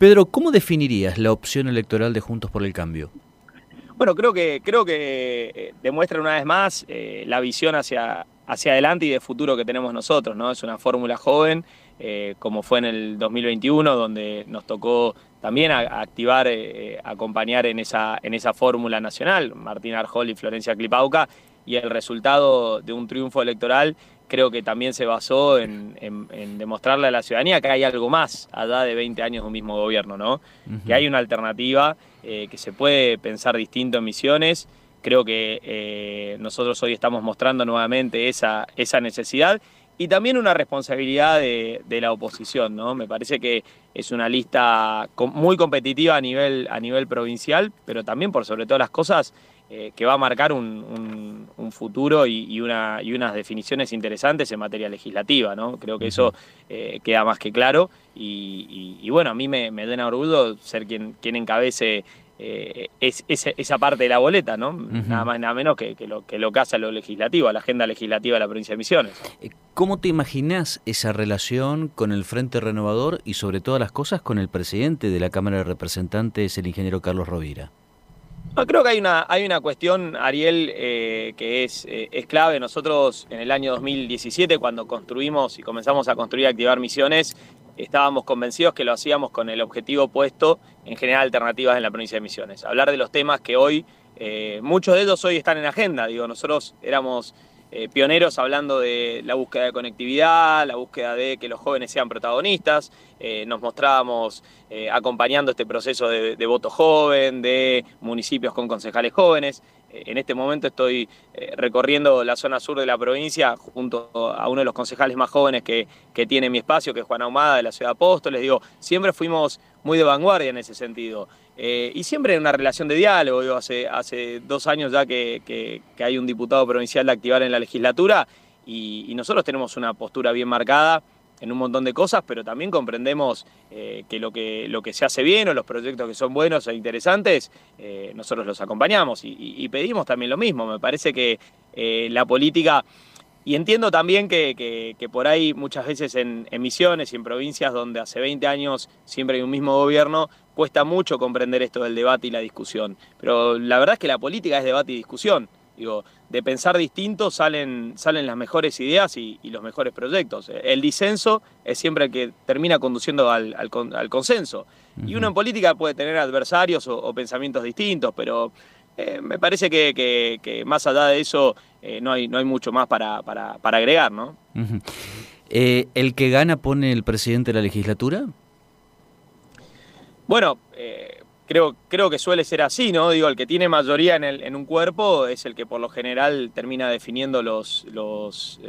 Pedro, ¿cómo definirías la opción electoral de Juntos por el Cambio? Bueno, creo que, creo que eh, demuestra una vez más eh, la visión hacia, hacia adelante y de futuro que tenemos nosotros, ¿no? Es una fórmula joven, eh, como fue en el 2021, donde nos tocó también activar, acompañar en esa, en esa fórmula nacional, Martín Arjol y Florencia Clipauca, y el resultado de un triunfo electoral creo que también se basó en, demostrarle a la ciudadanía que hay algo más allá de 20 años de un mismo gobierno, ¿no? Que hay una alternativa, eh, que se puede pensar distinto en misiones. Creo que eh, nosotros hoy estamos mostrando nuevamente esa, esa necesidad y también una responsabilidad de, la oposición, ¿no? Me parece que es una lista muy competitiva a nivel, a nivel provincial, pero también por sobre todas las cosas eh, que va a marcar un, futuro y, una, y, unas definiciones interesantes en materia legislativa, ¿no? Creo que eso eh, queda más que claro y, bueno, a mí me, me da orgullo ser quien, quien encabece eh, es, esa parte de la boleta, ¿no? Nada más nada menos que, lo, que lo que hace a lo legislativo, a la agenda legislativa de la provincia de Misiones. ¿Cómo te imaginas esa relación con el Frente Renovador y sobre todas las cosas con el presidente de la Cámara de Representantes, el ingeniero Carlos Rovira? Creo que hay una, hay una cuestión, Ariel, eh, que es, eh, es clave. Nosotros en el año 2017, cuando construimos y comenzamos a construir y activar misiones, estábamos convencidos que lo hacíamos con el objetivo puesto en generar alternativas en la provincia de Misiones. Hablar de los temas que hoy, eh, muchos de ellos hoy están en agenda. Digo, nosotros éramos eh, pioneros hablando de la búsqueda de conectividad, la búsqueda de que los jóvenes sean protagonistas. Eh, nos mostrábamos eh, acompañando este proceso de, voto joven, de municipios con concejales jóvenes. en este momento estoy recorriendo la zona sur de la provincia junto a uno de los concejales más jóvenes que, tiene mi espacio, que es Juan Ahumada de la ciudad Apóstoles. Digo, siempre fuimos muy de vanguardia en ese sentido. Eh, y siempre en una relación de diálogo, hace, hace dos años ya que, hay un diputado provincial de activar en la legislatura y, nosotros tenemos una postura bien marcada en un montón de cosas, pero también comprendemos eh, que, lo que lo que se hace bien o los proyectos que son buenos e interesantes, eh, nosotros los acompañamos y, pedimos también lo mismo. Me parece que la política y entiendo también que, por ahí muchas veces en, misiones y en provincias donde hace 20 años siempre hay un mismo gobierno, cuesta mucho comprender esto del debate y la discusión. Pero la verdad es que la política es debate y discusión. Digo, de pensar distinto salen, salen las mejores ideas y, los mejores proyectos. El disenso es siempre el que termina conduciendo al, consenso. Y uno en política puede tener adversarios o pensamientos distintos, pero eh, me parece que, más allá de eso eh, no, hay, no hay mucho más para, para, agregar, ¿no? Eh, ¿El que gana pone el presidente de la legislatura? Bueno, creo, creo que suele ser así, ¿no? Digo, el que tiene mayoría en, el, en un cuerpo es el que por lo general termina definiendo los, los,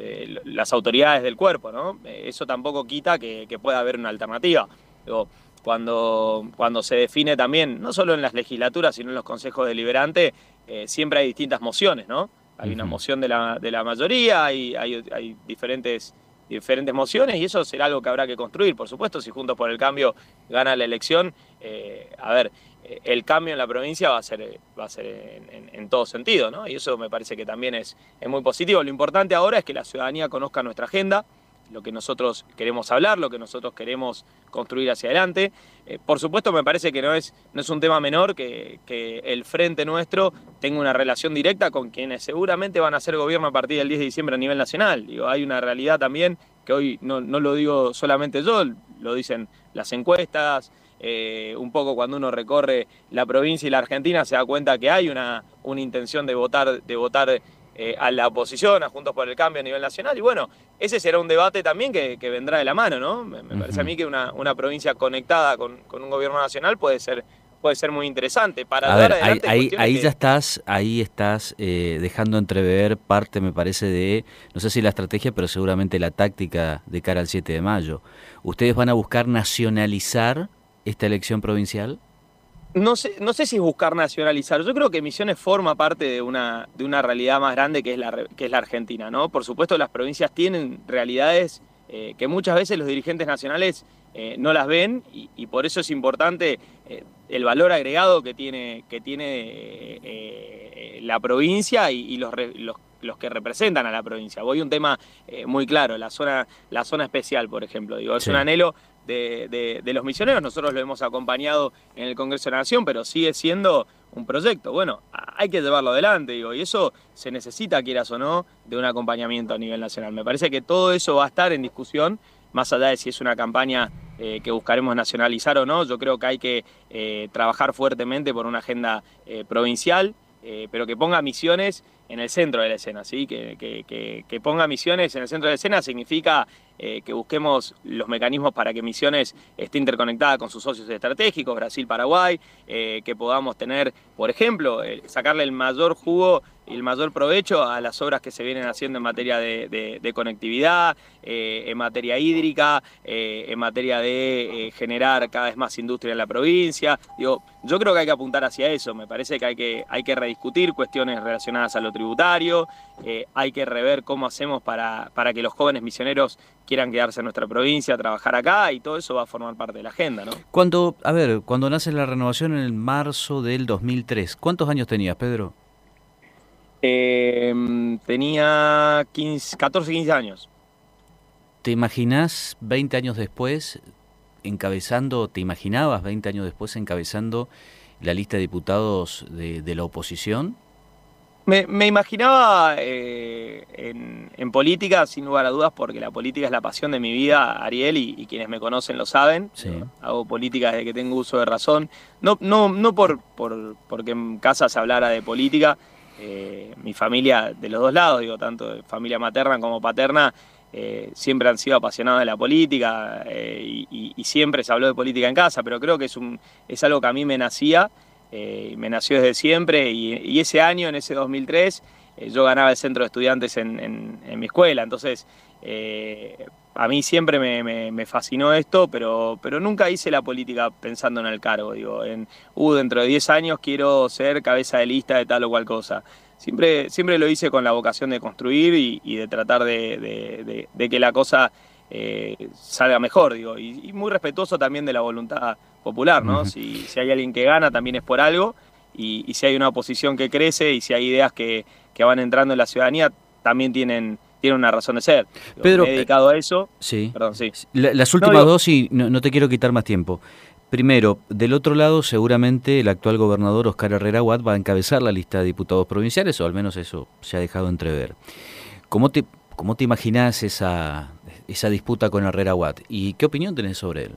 las autoridades del cuerpo, ¿no? eso tampoco quita que, que pueda haber una alternativa. Digo, cuando, cuando se define también, no solo en las legislaturas, sino en los consejos deliberantes, eh, siempre hay distintas mociones, ¿no? Hay una moción de la, de la mayoría, hay, hay, diferentes, diferentes mociones y eso será algo que habrá que construir, por supuesto, si Juntos por el Cambio gana la elección, eh, a ver, eh, el cambio en la provincia va a ser, va a ser en, todo sentido, ¿no? Y eso me parece que también es, es muy positivo. Lo importante ahora es que la ciudadanía conozca nuestra agenda, lo que nosotros queremos hablar, lo que nosotros queremos construir hacia adelante. Eh, por supuesto, me parece que no es, no es un tema menor que, el frente nuestro tenga una relación directa con quienes seguramente van a ser gobierno a partir del 10 de diciembre a nivel nacional. Digo, hay una realidad también que hoy no, lo digo solamente yo, lo dicen las encuestas, eh, un poco cuando uno recorre la provincia y la Argentina se da cuenta que hay una, una intención de votar, de votar eh, a la oposición, a Juntos por el Cambio a nivel nacional. Y bueno, ese será un debate también que, vendrá de la mano, ¿no? Me, parece a mí que una, una provincia conectada con, un gobierno nacional puede ser puede ser muy interesante para a ahí, ahí, ya estás ahí estás eh, dejando entrever parte me parece de no sé si la estrategia pero seguramente la táctica de cara al 7 de mayo ustedes van a buscar nacionalizar esta elección provincial no sé, no sé si es buscar nacionalizar. Yo creo que Misiones forma parte de una, de una realidad más grande que es, la, que es la Argentina, ¿no? Por supuesto, las provincias tienen realidades eh, que muchas veces los dirigentes nacionales eh, no las ven y, por eso es importante eh, el valor agregado que tiene, que tiene la provincia y, los, que representan a la provincia. Voy a un tema muy claro, la zona, la zona especial, por ejemplo. Digo, es un anhelo de, los misioneros. Nosotros lo hemos acompañado en el Congreso de la Nación, pero sigue siendo un proyecto. Bueno, hay que llevarlo adelante, digo, y eso se necesita, quieras o no, de un acompañamiento a nivel nacional. Me parece que todo eso va a estar en discusión, más allá de si es una campaña eh, que buscaremos nacionalizar o no. Yo creo que hay que eh, trabajar fuertemente por una agenda eh, provincial, pero que ponga misiones en el centro de la escena, ¿sí? que, que, ponga misiones en el centro de la escena significa eh, que busquemos los mecanismos para que Misiones esté interconectada con sus socios estratégicos, Brasil, Paraguay, eh, que podamos tener, por ejemplo, sacarle el mayor jugo el mayor provecho a las obras que se vienen haciendo en materia de, conectividad, eh, en materia hídrica, en materia de generar cada vez más industria en la provincia. Digo, yo creo que hay que apuntar hacia eso, me parece que hay que, hay que rediscutir cuestiones relacionadas a lo tributario, hay que rever cómo hacemos para, para que los jóvenes misioneros quieran quedarse en nuestra provincia, trabajar acá y todo eso va a formar parte de la agenda. Cuando, a ver, cuando nace la renovación en el marzo del 2003, ¿cuántos años tenías, Pedro? Em, tenía 15, 14, 15 años. ¿Te imaginás 20 años después encabezando, te imaginabas 20 años después encabezando la lista de diputados de la oposición? Me, imaginaba eh, en, política, sin lugar a dudas, porque la política es la pasión de mi vida, Ariel, y, quienes me conocen lo saben. Hago política desde que tengo uso de razón. No, no, no por, por porque en casa se hablara de política. Eh, mi familia, de los dos lados, digo, tanto familia materna como paterna, eh, siempre han sido apasionados de la política y, y, siempre se habló de política en casa, pero creo que es, un, es algo que a mí me nacía eh, me nació desde siempre y, ese año, en ese 2003, eh, yo ganaba el centro de estudiantes en, mi escuela, entonces eh, a mí siempre me, fascinó esto, pero, pero nunca hice la política pensando en el cargo, digo, en, uh, dentro de 10 años quiero ser cabeza de lista de tal o cual cosa. Siempre, siempre lo hice con la vocación de construir y, de tratar de, que la cosa salga mejor, digo, y, muy respetuoso también de la voluntad popular, ¿no? si, si, hay alguien que gana también es por algo y, si hay una oposición que crece y si hay ideas que, van entrando en la ciudadanía también tienen, tienen una razón de ser. Pedro, he dedicado a eso. Sí. Perdón, sí. las últimas dos y no, te quiero quitar más tiempo. Primero, del otro lado, seguramente el actual gobernador Oscar Herrera Watt va a encabezar la lista de diputados provinciales, o al menos eso se ha dejado entrever. ¿Cómo te, cómo te imaginas esa, esa disputa con Herrera Watt? ¿Y qué opinión tenés sobre él?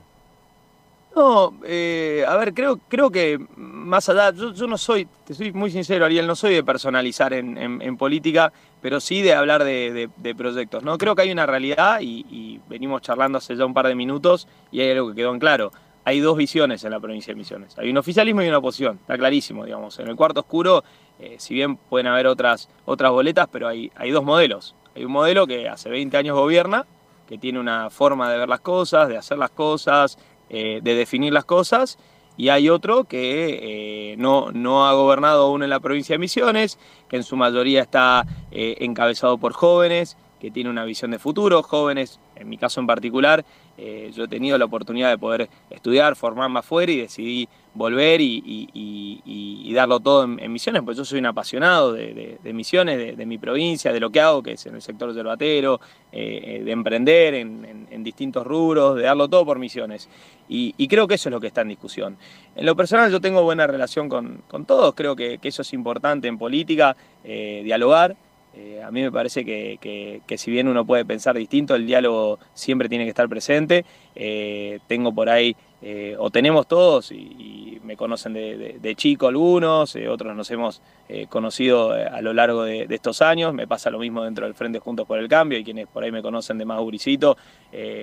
No, eh, a ver, creo, creo que más allá, yo, no soy, te soy muy sincero, Ariel, no soy de personalizar en, política, pero sí de hablar de, proyectos. ¿no? Creo que hay una realidad y, venimos charlando hace ya un par de minutos y hay algo que quedó en claro. Hay dos visiones en la provincia de Misiones. Hay un oficialismo y una oposición, está clarísimo, digamos. En el cuarto oscuro, eh, si bien pueden haber otras, otras boletas, pero hay, hay dos modelos. Hay un modelo que hace 20 años gobierna, que tiene una forma de ver las cosas, de hacer las cosas, eh, de definir las cosas, y hay otro que eh, no, no ha gobernado aún en la provincia de Misiones, que en su mayoría está eh, encabezado por jóvenes, que tiene una visión de futuro, jóvenes, en mi caso en particular, eh, yo he tenido la oportunidad de poder estudiar, formarme afuera y decidí volver y, darlo todo en, misiones, pues yo soy un apasionado de, misiones, de, mi provincia, de lo que hago, que es en el sector yerbatero, eh, de emprender en, distintos rubros, de darlo todo por misiones. Y, creo que eso es lo que está en discusión. En lo personal yo tengo buena relación con, todos, creo que, eso es importante en política, eh, dialogar. Eh, a mí me parece que, si bien uno puede pensar distinto, el diálogo siempre tiene que estar presente. Eh, tengo por ahí eh, o tenemos todos, y, me conocen de, chico algunos, eh, otros nos hemos eh, conocido a lo largo de, estos años, me pasa lo mismo dentro del Frente Juntos por el Cambio, y quienes por ahí me conocen de más guricito,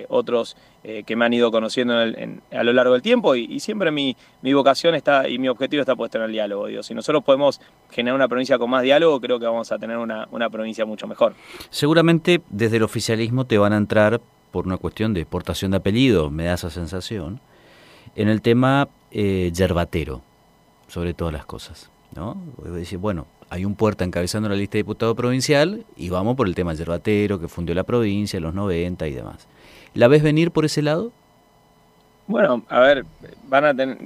otros que me han ido conociendo a lo largo del tiempo, y, siempre mi, vocación está y mi objetivo está puesto en el diálogo. Digo, si nosotros podemos generar una provincia con más diálogo, creo que vamos a tener una, una provincia mucho mejor. Seguramente desde el oficialismo te van a entrar por una cuestión de exportación de apellido, me da esa sensación en el tema eh, yerbatero, sobre todas las cosas. ¿no? Decir, bueno, hay un puerta encabezando la lista de diputado provincial y vamos por el tema yerbatero que fundió la provincia en los 90 y demás. ¿La ves venir por ese lado? Bueno, a ver, van a tener,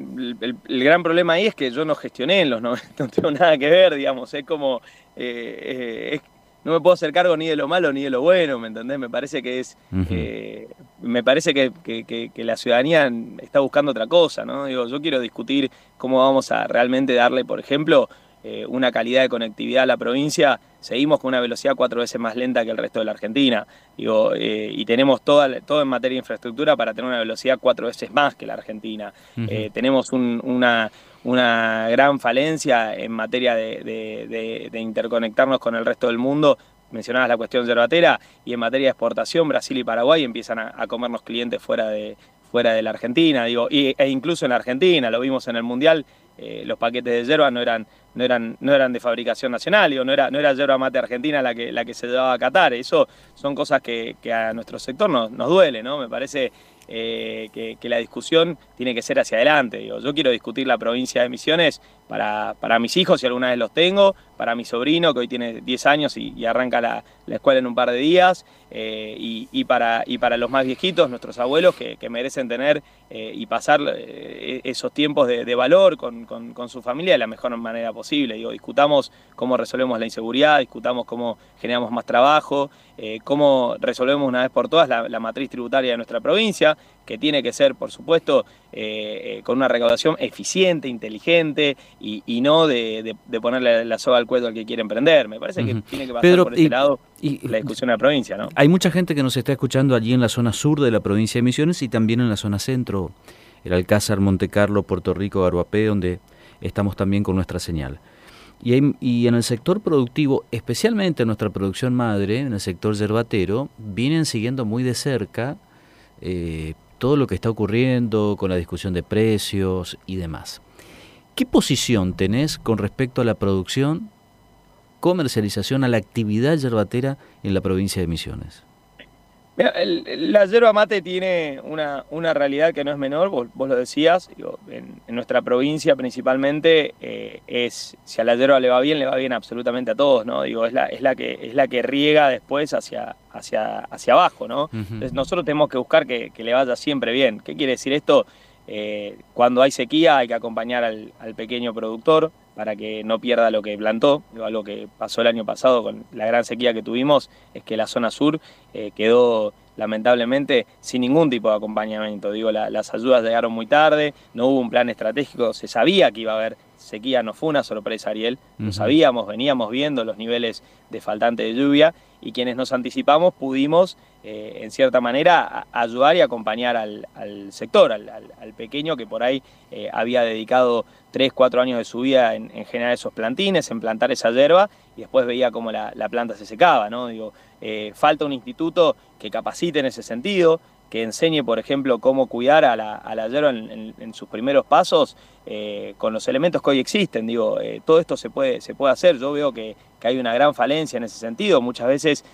el, gran problema ahí es que yo no gestioné en los 90, no tengo nada que ver, digamos, es como, eh, eh, no me puedo hacer cargo ni de lo malo ni de lo bueno, ¿me entendés? Me parece que es, eh, me parece que, que, la ciudadanía está buscando otra cosa, ¿no? Digo, yo quiero discutir cómo vamos a realmente darle, por ejemplo, eh, una calidad de conectividad a la provincia, seguimos con una velocidad cuatro veces más lenta que el resto de la Argentina. Digo, eh, y tenemos toda, todo en materia de infraestructura para tener una velocidad cuatro veces más que la Argentina. Eh, tenemos una, una gran falencia en materia de, interconectarnos con el resto del mundo. Mencionabas la cuestión yerbatera y en materia de exportación, Brasil y Paraguay empiezan a, comernos clientes fuera de, fuera de la Argentina, digo, e incluso en la Argentina, lo vimos en el Mundial, los paquetes de yerba no eran no eran, no eran de fabricación nacional, digo, no era, no era yerba mate argentina la que, la que se llevaba a Qatar. Eso son cosas que, a nuestro sector nos, nos duele, ¿no? Me parece eh, que, la discusión tiene que ser hacia adelante. Digo, yo quiero discutir la provincia de Misiones para, para, mis hijos, si alguna vez los tengo, para mi sobrino, que hoy tiene 10 años y, arranca la, escuela en un par de días, eh, y, para, y para los más viejitos, nuestros abuelos, que, merecen tener eh, y pasar esos tiempos de, valor con, con, su familia de la mejor manera posible. Digo, discutamos cómo resolvemos la inseguridad, discutamos cómo generamos más trabajo, cómo resolvemos una vez por todas la matriz tributaria de nuestra provincia, que tiene que ser, por supuesto, eh, eh, con una recaudación eficiente, inteligente y, no de, ponerle la soga al cuello al que quiere emprender. Me parece que tiene que pasar por ese lado la discusión de la provincia. ¿no? Hay mucha gente que nos está escuchando allí en la zona sur de la provincia de Misiones y también en la zona centro, el Alcázar, Monte Carlo, Puerto Rico, Garguapé, donde estamos también con nuestra señal. Y, y, en el sector productivo, especialmente en nuestra producción madre, en el sector yerbatero, vienen siguiendo muy de cerca eh, todo lo que está ocurriendo con la discusión de precios y demás. ¿Qué posición tenés con respecto a la producción, comercialización, a la actividad yerbatera en la provincia de Misiones? La yerba mate tiene una, una, realidad que no es menor, vos, lo decías, en, nuestra provincia principalmente eh, es, si a la yerba le va bien, le va bien absolutamente a todos, ¿no? Digo, es la, es la, que, es la que riega después hacia, hacia, hacia abajo, ¿no? Entonces nosotros tenemos que buscar que, le vaya siempre bien. ¿Qué quiere decir esto? Eh, cuando hay sequía hay que acompañar al, pequeño productor para que no pierda lo que plantó. Algo que pasó el año pasado con la gran sequía que tuvimos es que la zona sur eh, quedó lamentablemente sin ningún tipo de acompañamiento. Digo, las ayudas llegaron muy tarde, no hubo un plan estratégico, se sabía que iba a haber sequía, no fue una sorpresa, Ariel, lo sabíamos, veníamos viendo los niveles de faltante de lluvia y quienes nos anticipamos pudimos, eh, en cierta manera, ayudar y acompañar al, sector, al, pequeño que por ahí eh, había dedicado 3, 4 años de su vida en, generar esos plantines, en plantar esa hierba y después veía cómo la, planta se secaba, ¿no? Digo, eh, falta un instituto que capacite en ese sentido, que enseñe, por ejemplo, cómo cuidar a la, a hierba en, sus primeros pasos eh, con los elementos que hoy existen. Digo, eh, todo esto se puede, se puede hacer. Yo veo que, que, hay una gran falencia en ese sentido. Muchas veces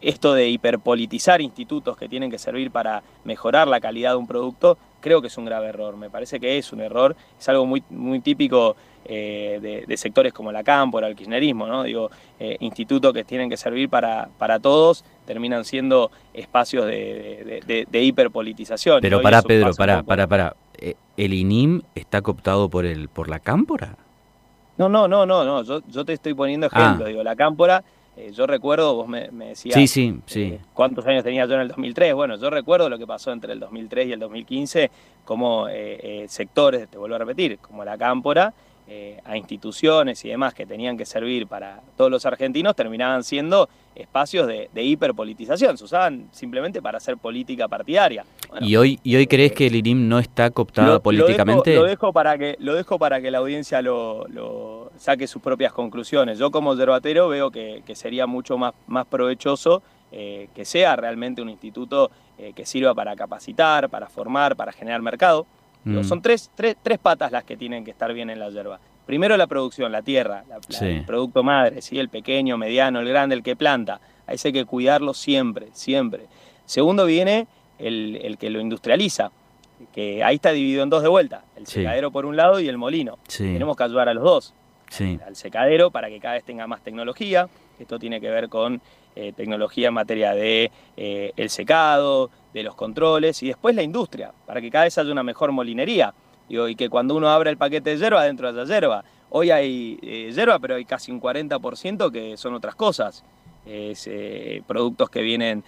esto de hiperpolitizar institutos que tienen que servir para mejorar la calidad de un producto creo que es un grave error, me parece que es un error, es algo muy, muy típico eh, de, sectores como la cámpora, el kirchnerismo, ¿no? Digo, eh, institutos que tienen que servir para, para todos terminan siendo espacios de, hiperpolitización. Pero para Pedro, para, para, para, eh, ¿el INIM está cooptado por el por la cámpora? No, no, no, no, no, yo, yo te estoy poniendo ejemplo, ah. digo, la cámpora eh, yo recuerdo, vos me, decías sí, sí, sí. Eh, cuántos años tenía yo en el 2003. Bueno, yo recuerdo lo que pasó entre el 2003 y el 2015, como eh, sectores, te vuelvo a repetir, como la Cámpora, a instituciones y demás que tenían que servir para todos los argentinos, terminaban siendo espacios de, hiperpolitización. Se usaban simplemente para hacer política partidaria. ¿Y, hoy, ¿Y hoy crees que el IRIM no está cooptado políticamente? Lo dejo, para que, lo dejo para que la audiencia lo saque sus propias conclusiones. Yo como observatero veo que, sería mucho más, más provechoso eh, que sea realmente un instituto eh, que sirva para capacitar, para formar, para generar mercado. Mm. Son tres, tres, tres, patas las que tienen que estar bien en la yerba. Primero la producción, la tierra, el producto madre, ¿sí? el pequeño, mediano, el grande, el que planta. A ese hay que cuidarlo siempre, siempre. Segundo viene el, que lo industrializa, que ahí está dividido en dos de vuelta, el secadero por un lado y el molino. Tenemos que ayudar a los dos al secadero para que cada vez tenga más tecnología. Esto tiene que ver con eh, tecnología en materia de eh, el secado, de los controles y después la industria, para que cada vez haya una mejor molinería. y que cuando uno abre el paquete de hierba, dentro haya hierba. Hoy hay eh, hierba, pero hay casi un 40% que son otras cosas. es productos que vienen,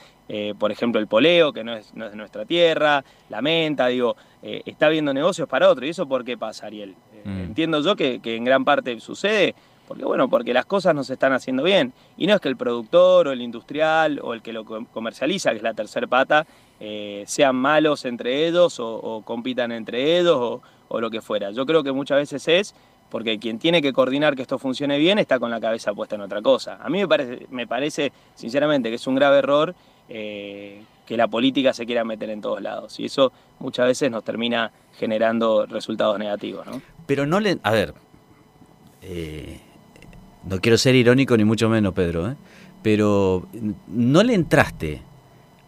por ejemplo, el poleo, que no es, de nuestra tierra, la menta, digo, está viendo negocios para otro. ¿Y eso por qué pasa, Ariel? Mm. Entiendo yo que, que en gran parte sucede porque bueno, porque las cosas no se están haciendo bien. Y no es que el productor o el industrial o el que lo comercializa, que es la tercera pata, eh, sean malos entre ellos o, compitan entre ellos o, lo que fuera. Yo creo que muchas veces es porque quien tiene que coordinar que esto funcione bien está con la cabeza puesta en otra cosa. A mí me parece, me parece sinceramente, que es un grave error eh, que la política se quiera meter en todos lados. Y eso muchas veces nos termina generando resultados negativos. ¿no? Pero no le... A ver, eh, no quiero ser irónico ni mucho menos, Pedro, ¿eh? pero ¿no le entraste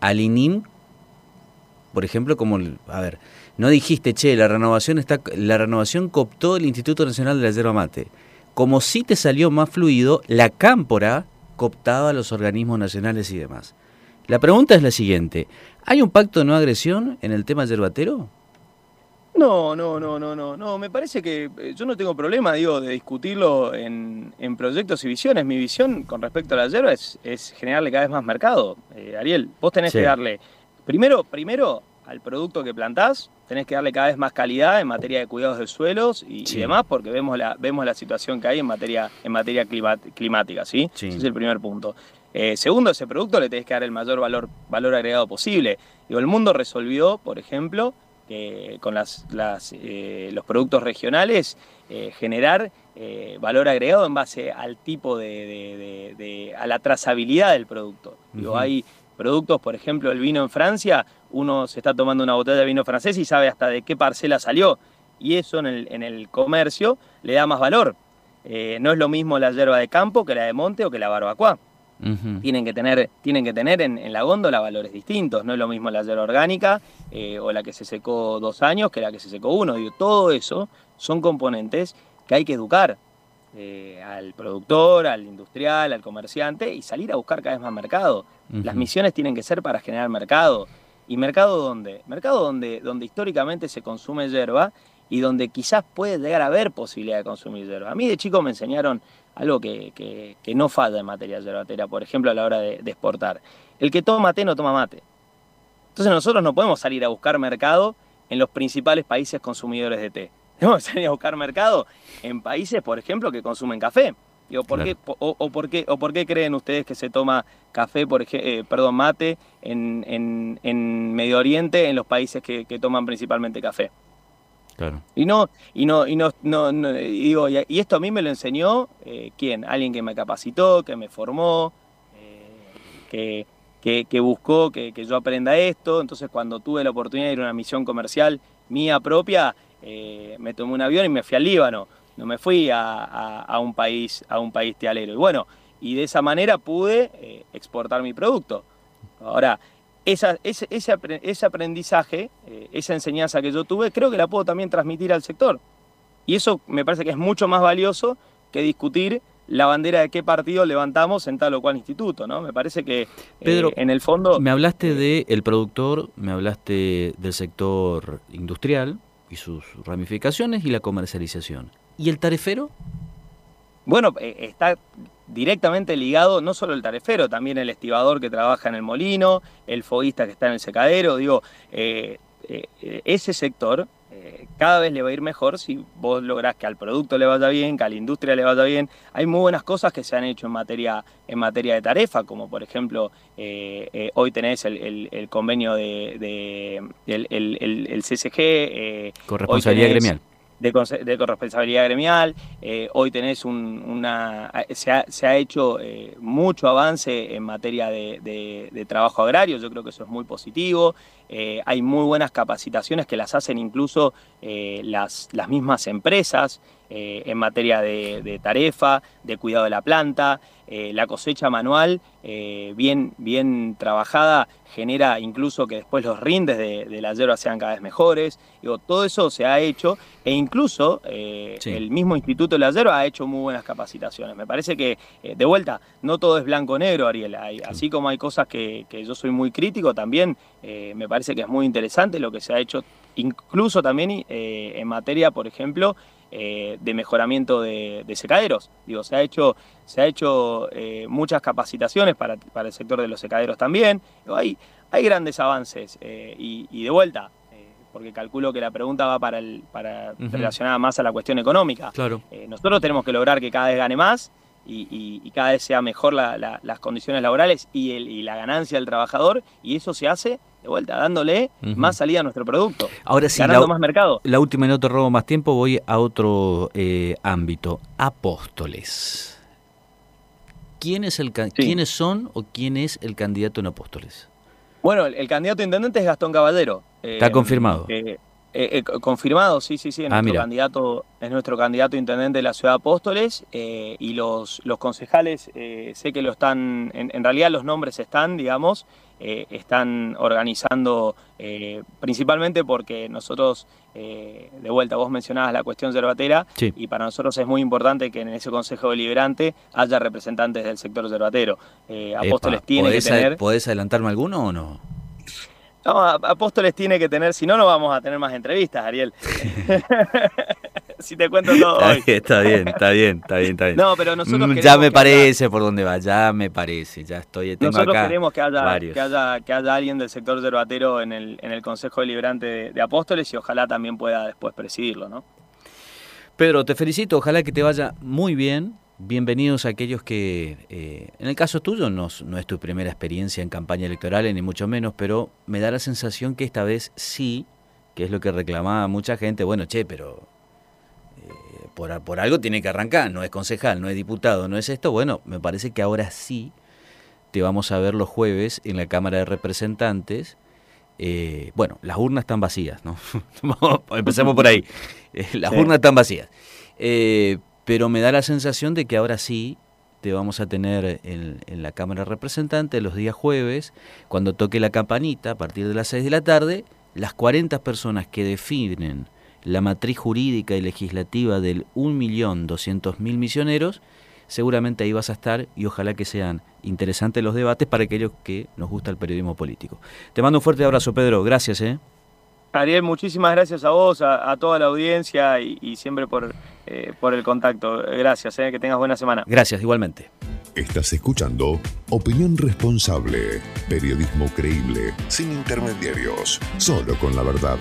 al INIM, por ejemplo, como, a ver, no dijiste, che, la renovación está, la renovación cooptó el Instituto Nacional de la Yerba Mate. Como si te salió más fluido, la cámpora cooptaba a los organismos nacionales y demás. La pregunta es la siguiente, ¿hay un pacto de no agresión en el tema yerbatero? No, no, no, no, no, no. Me parece que eh, yo no tengo problema, digo, de discutirlo en, proyectos y visiones. Mi visión con respecto a la hierba es, generarle cada vez más mercado. Eh, Ariel, vos tenés que darle, primero, primero al producto que plantás, tenés que darle cada vez más calidad en materia de cuidados de suelos y, demás, porque vemos la, vemos la situación que hay en materia, en materia climática, ¿sí? Ese es el primer punto. Eh, segundo, ese producto le tenés que dar el mayor valor, valor agregado posible. Digo, el mundo resolvió, por ejemplo, con las, eh, los productos regionales, eh, generar eh, valor agregado en base al tipo de, a la trazabilidad del producto. hay productos, por ejemplo, el vino en Francia, uno se está tomando una botella de vino francés y sabe hasta de qué parcela salió. Y eso en el, en el comercio le da más valor. no es lo mismo la hierba de campo que la de monte o que la barbacoa tienen que tener, tienen que tener en, la góndola valores distintos. No es lo mismo la hierba orgánica eh, o la que se secó dos años que la que se secó uno. Digo, todo eso son componentes que hay que educar eh, al productor, al industrial, al comerciante y salir a buscar cada vez más mercado. Las misiones tienen que ser para generar mercado. ¿Y mercado dónde? Mercado donde, donde históricamente se consume hierba y donde quizás puede llegar a haber posibilidad de consumir hierba. A mí de chico me enseñaron algo que, no falla en materia yerbatera, por ejemplo, a la hora de, exportar. El que toma té no toma mate. Entonces nosotros no podemos salir a buscar mercado en los principales países consumidores de té. Tenemos que salir a buscar mercado en países, por ejemplo, que consumen café. ¿por qué, o, por qué, ¿O por qué creen ustedes que se toma café, por eh, perdón, mate en, Medio Oriente, en los países que toman principalmente café? Y no, y no, y no, no, digo, y, esto a mí me lo enseñó eh, quién, alguien que me capacitó, que me formó, eh, que, buscó que, yo aprenda esto. Entonces cuando tuve la oportunidad de ir a una misión comercial mía propia, eh, me tomé un avión y me fui al Líbano. No me fui a, un país, a un país tealero. Y bueno, y de esa manera pude exportar mi producto. Ahora, ese, ese, aprendizaje, eh, esa enseñanza que yo tuve, creo que la puedo también transmitir al sector. Y eso me parece que es mucho más valioso que discutir la bandera de qué partido levantamos en tal o cual instituto, ¿no? Me parece que eh, Pedro, en el fondo... Me hablaste del el productor, me hablaste del sector industrial y sus ramificaciones y la comercialización. ¿Y el tarifero? Bueno, eh, está directamente ligado no solo el tarefero, también el estibador que trabaja en el molino, el foguista que está en el secadero, digo, eh, eh, ese sector cada vez le va a ir mejor si vos lográs que al producto le vaya bien, que a la industria le vaya bien. Hay muy buenas cosas que se han hecho en materia, en materia de tarifa, como por ejemplo hoy tenés el, convenio de, el, el, CCG. Corresponsabilidad gremial de, de corresponsabilidad gremial. Eh, hoy tenés una. Se ha, hecho eh, mucho avance en materia de, trabajo agrario, yo creo que eso es muy positivo. Eh, hay muy buenas capacitaciones que las hacen incluso las, las mismas empresas. En materia de, tarefa, de cuidado de la planta, la cosecha manual bien, bien trabajada genera incluso que después los rindes de, la hierba sean cada vez mejores. Digo, todo eso se ha hecho e incluso eh, el mismo Instituto de la Hierba ha hecho muy buenas capacitaciones. Me parece que, eh, de vuelta, no todo es blanco-negro, Ariel. así como hay cosas que, yo soy muy crítico, también eh, me parece parece que es muy interesante lo que se ha hecho, incluso también en materia, por ejemplo, de mejoramiento de, secaderos. Digo, se ha hecho, se ha hecho muchas capacitaciones para, el sector de los secaderos también. hay, hay grandes avances y, de vuelta, porque calculo que la pregunta va para, el, para relacionada más a la cuestión económica. Claro. nosotros tenemos que lograr que cada vez gane más y, cada vez sea mejor las condiciones laborales y, y, la ganancia del trabajador, y eso se hace de vuelta, dándole más salida a nuestro producto, Ahora sí, ganando más mercado. La última y no te robo más tiempo, voy a otro eh, ámbito. Apóstoles. ¿Quién es el, ¿Quiénes son o quién es el candidato en Apóstoles? Bueno, el, candidato a intendente es Gastón Caballero. Está confirmado. Eh, eh, eh, confirmado, sí, sí, sí, es, ah, nuestro candidato, es nuestro candidato intendente de la ciudad de Apóstoles eh, y los, los concejales sé que lo están, en, realidad los nombres están, digamos, están organizando principalmente porque nosotros, de vuelta, vos mencionabas la cuestión cervatera y para nosotros es muy importante que en ese consejo deliberante haya representantes del sector cervatero. Apóstoles tiene que tener... ¿Podés adelantarme alguno o no? No, Apóstoles tiene que tener, si no, no vamos a tener más entrevistas, Ariel. si te cuento todo está Bien, está bien, está bien, está bien, está bien. No, pero nosotros mm, Ya me parece por dónde va, ya me parece, ya estoy. Tengo nosotros queremos que haya, que haya, que, haya, alguien del sector yerbatero en el, en el Consejo Deliberante de, de Apóstoles y ojalá también pueda después presidirlo, ¿no? Pedro, te felicito, ojalá que te vaya muy bien Bienvenidos a aquellos que, eh, en el caso tuyo, no, no, es tu primera experiencia en campaña electoral, ni mucho menos, pero me da la sensación que esta vez sí, que es lo que reclamaba mucha gente, bueno, che, pero eh, por, por, algo tiene que arrancar, no es concejal, no es diputado, no es esto, bueno, me parece que ahora sí te vamos a ver los jueves en la Cámara de Representantes. Eh, bueno, las urnas están vacías, ¿no? Empecemos por ahí. las urnas están vacías pero me da la sensación de que ahora sí te vamos a tener en, la Cámara de Representantes los días jueves, cuando toque la campanita a partir de las 6 de la tarde, las 40 personas que definen la matriz jurídica y legislativa del 1.200.000 misioneros, seguramente ahí vas a estar y ojalá que sean interesantes los debates para aquellos que nos gusta el periodismo político. Te mando un fuerte abrazo, Pedro. Gracias. ¿eh? Ariel, muchísimas gracias a vos, a, toda la audiencia y, siempre por, eh, por, el contacto. Gracias, eh, que tengas buena semana. Gracias, igualmente. Estás escuchando Opinión Responsable, periodismo creíble, sin intermediarios, solo con la verdad.